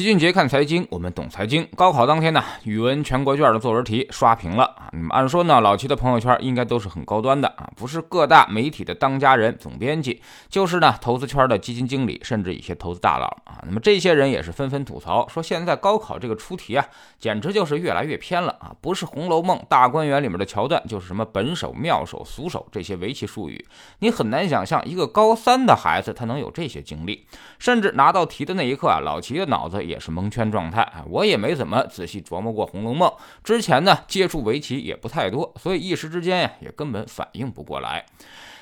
齐俊杰看财经，我们懂财经。高考当天呢，语文全国卷的作文题刷屏了啊！那么按说呢，老齐的朋友圈应该都是很高端的啊，不是各大媒体的当家人、总编辑，就是呢投资圈的基金经理，甚至一些投资大佬啊。那么这些人也是纷纷吐槽说，现在高考这个出题啊，简直就是越来越偏了啊！不是《红楼梦》大观园里面的桥段，就是什么本手、妙手、俗手这些围棋术语，你很难想象一个高三的孩子他能有这些经历。甚至拿到题的那一刻啊，老齐的脑子。也是蒙圈状态啊！我也没怎么仔细琢磨过《红楼梦》，之前呢接触围棋也不太多，所以一时之间呀也根本反应不过来。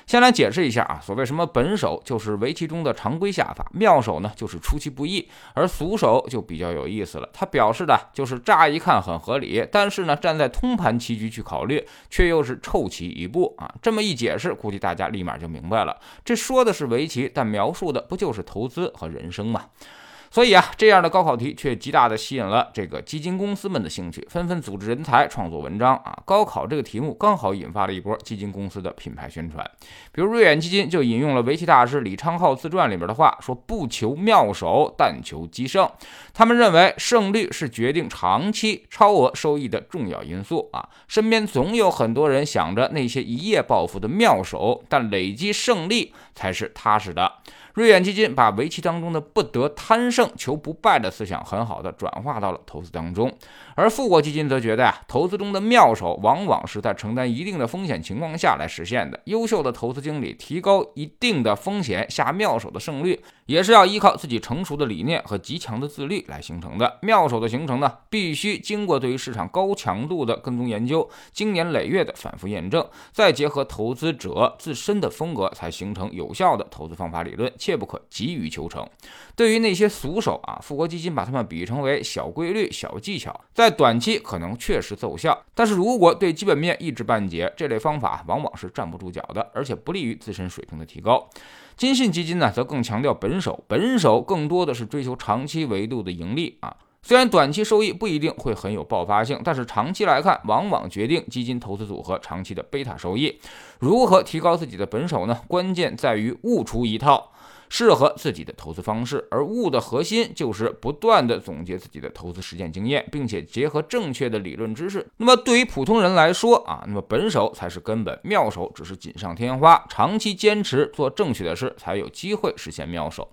先来解释一下啊，所谓什么本手就是围棋中的常规下法，妙手呢就是出其不意，而俗手就比较有意思了。它表示的就是乍一看很合理，但是呢站在通盘棋局去考虑，却又是臭棋一步啊！这么一解释，估计大家立马就明白了，这说的是围棋，但描述的不就是投资和人生吗？所以啊，这样的高考题却极大的吸引了这个基金公司们的兴趣，纷纷组织人才创作文章啊。高考这个题目刚好引发了一波基金公司的品牌宣传，比如瑞远基金就引用了围棋大师李昌镐自传里面的话，说不求妙手，但求机胜。他们认为胜率是决定长期超额收益的重要因素啊。身边总有很多人想着那些一夜暴富的妙手，但累积胜利才是踏实的。瑞远基金把围棋当中的不得贪胜、求不败的思想很好的转化到了投资当中，而富国基金则觉得呀，投资中的妙手往往是在承担一定的风险情况下来实现的。优秀的投资经理提高一定的风险下妙手的胜率。也是要依靠自己成熟的理念和极强的自律来形成的。妙手的形成呢，必须经过对于市场高强度的跟踪研究，经年累月的反复验证，再结合投资者自身的风格，才形成有效的投资方法理论。切不可急于求成。对于那些俗手啊，富国基金把他们比喻成为小规律、小技巧，在短期可能确实奏效，但是如果对基本面一知半解，这类方法往往是站不住脚的，而且不利于自身水平的提高。金信基金呢，则更强调本手，本手更多的是追求长期维度的盈利啊。虽然短期收益不一定会很有爆发性，但是长期来看，往往决定基金投资组合长期的贝塔收益。如何提高自己的本手呢？关键在于悟出一套。适合自己的投资方式，而悟的核心就是不断的总结自己的投资实践经验，并且结合正确的理论知识。那么对于普通人来说啊，那么本手才是根本，妙手只是锦上添花。长期坚持做正确的事，才有机会实现妙手。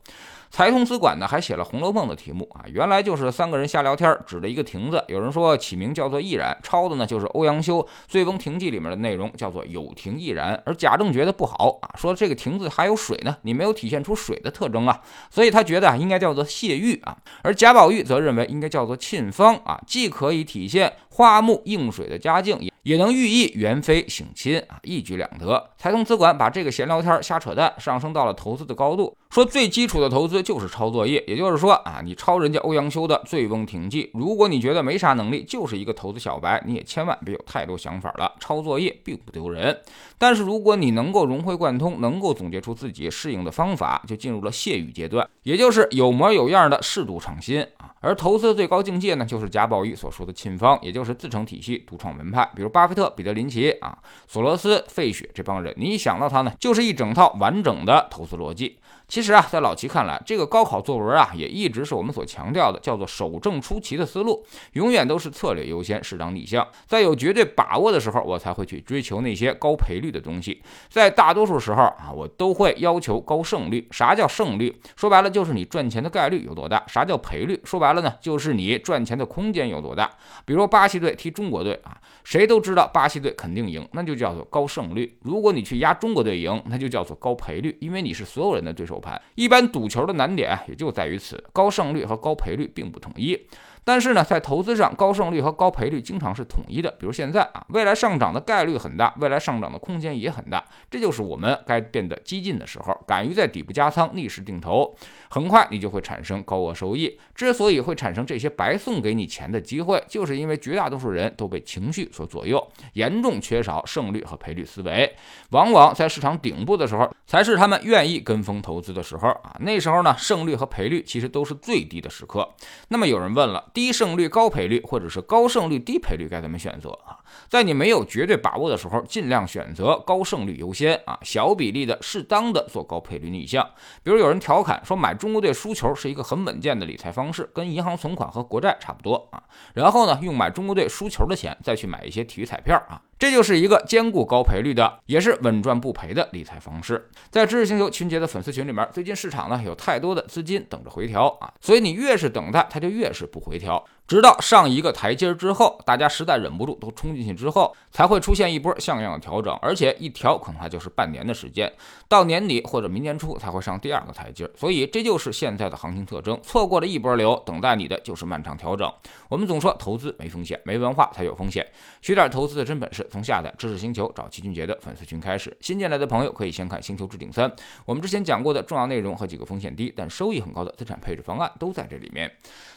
财通资管呢还写了《红楼梦》的题目啊，原来就是三个人瞎聊天，指着一个亭子。有人说起名叫做易然，抄的呢就是欧阳修《醉翁亭记》里面的内容，叫做有亭易然。而贾政觉得不好啊，说这个亭子还有水呢，你没有体现出水的特征啊，所以他觉得啊应该叫做谢玉啊。而贾宝玉则认为应该叫做沁芳啊，既可以体现花木映水的佳境，也也能寓意元妃省亲啊，一举两得。财通资管把这个闲聊天瞎扯淡上升到了投资的高度。说最基础的投资就是抄作业，也就是说啊，你抄人家欧阳修的《醉翁亭记》，如果你觉得没啥能力，就是一个投资小白，你也千万别有太多想法了。抄作业并不丢人，但是如果你能够融会贯通，能够总结出自己适应的方法，就进入了谢语阶段，也就是有模有样的适度创新啊。而投资的最高境界呢，就是贾宝玉所说的沁芳，也就是自成体系、独创门派。比如巴菲特、彼得林奇啊、索罗斯、费雪这帮人，你一想到他呢，就是一整套完整的投资逻辑。其实啊，在老齐看来，这个高考作文啊，也一直是我们所强调的，叫做守正出奇的思路，永远都是策略优先，适当逆向。在有绝对把握的时候，我才会去追求那些高赔率率的东西。在大多数时候啊，我都会要求高胜率。啥叫胜率？说白了就是你赚钱的概率有多大。啥叫赔率？说白了呢，就是你赚钱的空间有多大。比如巴西队踢中国队啊，谁都知道巴西队肯定赢，那就叫做高胜率。如果你去压中国队赢，那就叫做高赔率，因为你是所有人的对手。盘一般赌球的难点也就在于此，高胜率和高赔率并不统一。但是呢，在投资上，高胜率和高赔率经常是统一的。比如现在啊，未来上涨的概率很大，未来上涨的空间也很大。这就是我们该变得激进的时候，敢于在底部加仓，逆势定投，很快你就会产生高额收益。之所以会产生这些白送给你钱的机会，就是因为绝大多数人都被情绪所左右，严重缺少胜率和赔率思维。往往在市场顶部的时候，才是他们愿意跟风投资的时候啊。那时候呢，胜率和赔率其实都是最低的时刻。那么有人问了。低胜率高赔率，或者是高胜率低赔率该怎么选择啊？在你没有绝对把握的时候，尽量选择高胜率优先啊，小比例的适当的做高赔率逆向。比如有人调侃说，买中国队输球是一个很稳健的理财方式，跟银行存款和国债差不多啊。然后呢，用买中国队输球的钱再去买一些体育彩票啊。这就是一个兼顾高赔率的，也是稳赚不赔的理财方式。在知识星球群杰的粉丝群里面，最近市场呢有太多的资金等着回调啊，所以你越是等待，它就越是不回调。直到上一个台阶之后，大家实在忍不住都冲进去之后，才会出现一波像样的调整，而且一调可能还就是半年的时间，到年底或者明年初才会上第二个台阶。所以这就是现在的行情特征，错过了一波流，等待你的就是漫长调整。我们总说投资没风险，没文化才有风险，学点投资的真本事，从下载知识星球找齐俊杰的粉丝群开始。新进来的朋友可以先看《星球置顶三》，我们之前讲过的重要内容和几个风险低但收益很高的资产配置方案都在这里面。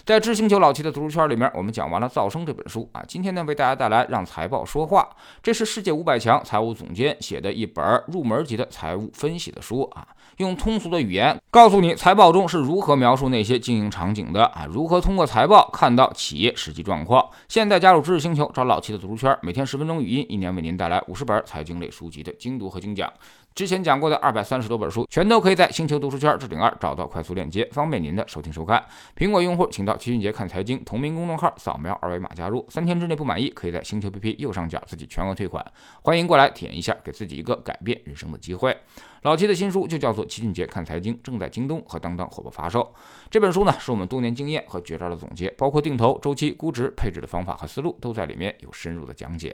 在知星球老齐的读书圈圈里面，我们讲完了《噪声》这本书啊，今天呢为大家带来《让财报说话》，这是世界五百强财务总监写的一本入门级的财务分析的书啊，用通俗的语言告诉你财报中是如何描述那些经营场景的啊，如何通过财报看到企业实际状况。现在加入知识星球，找老七的读书圈，每天十分钟语音，一年为您带来五十本财经类书籍的精读和精讲。之前讲过的二百三十多本书，全都可以在星球读书圈置顶二找到快速链接，方便您的收听收看。苹果用户请到齐俊杰看财经同名公众号，扫描二维码加入。三天之内不满意，可以在星球 APP 右上角自己全额退款。欢迎过来体验一下，给自己一个改变人生的机会。老齐的新书就叫做《齐俊杰看财经》，正在京东和当当火爆发售。这本书呢，是我们多年经验和绝招的总结，包括定投、周期、估值、配置的方法和思路，都在里面有深入的讲解。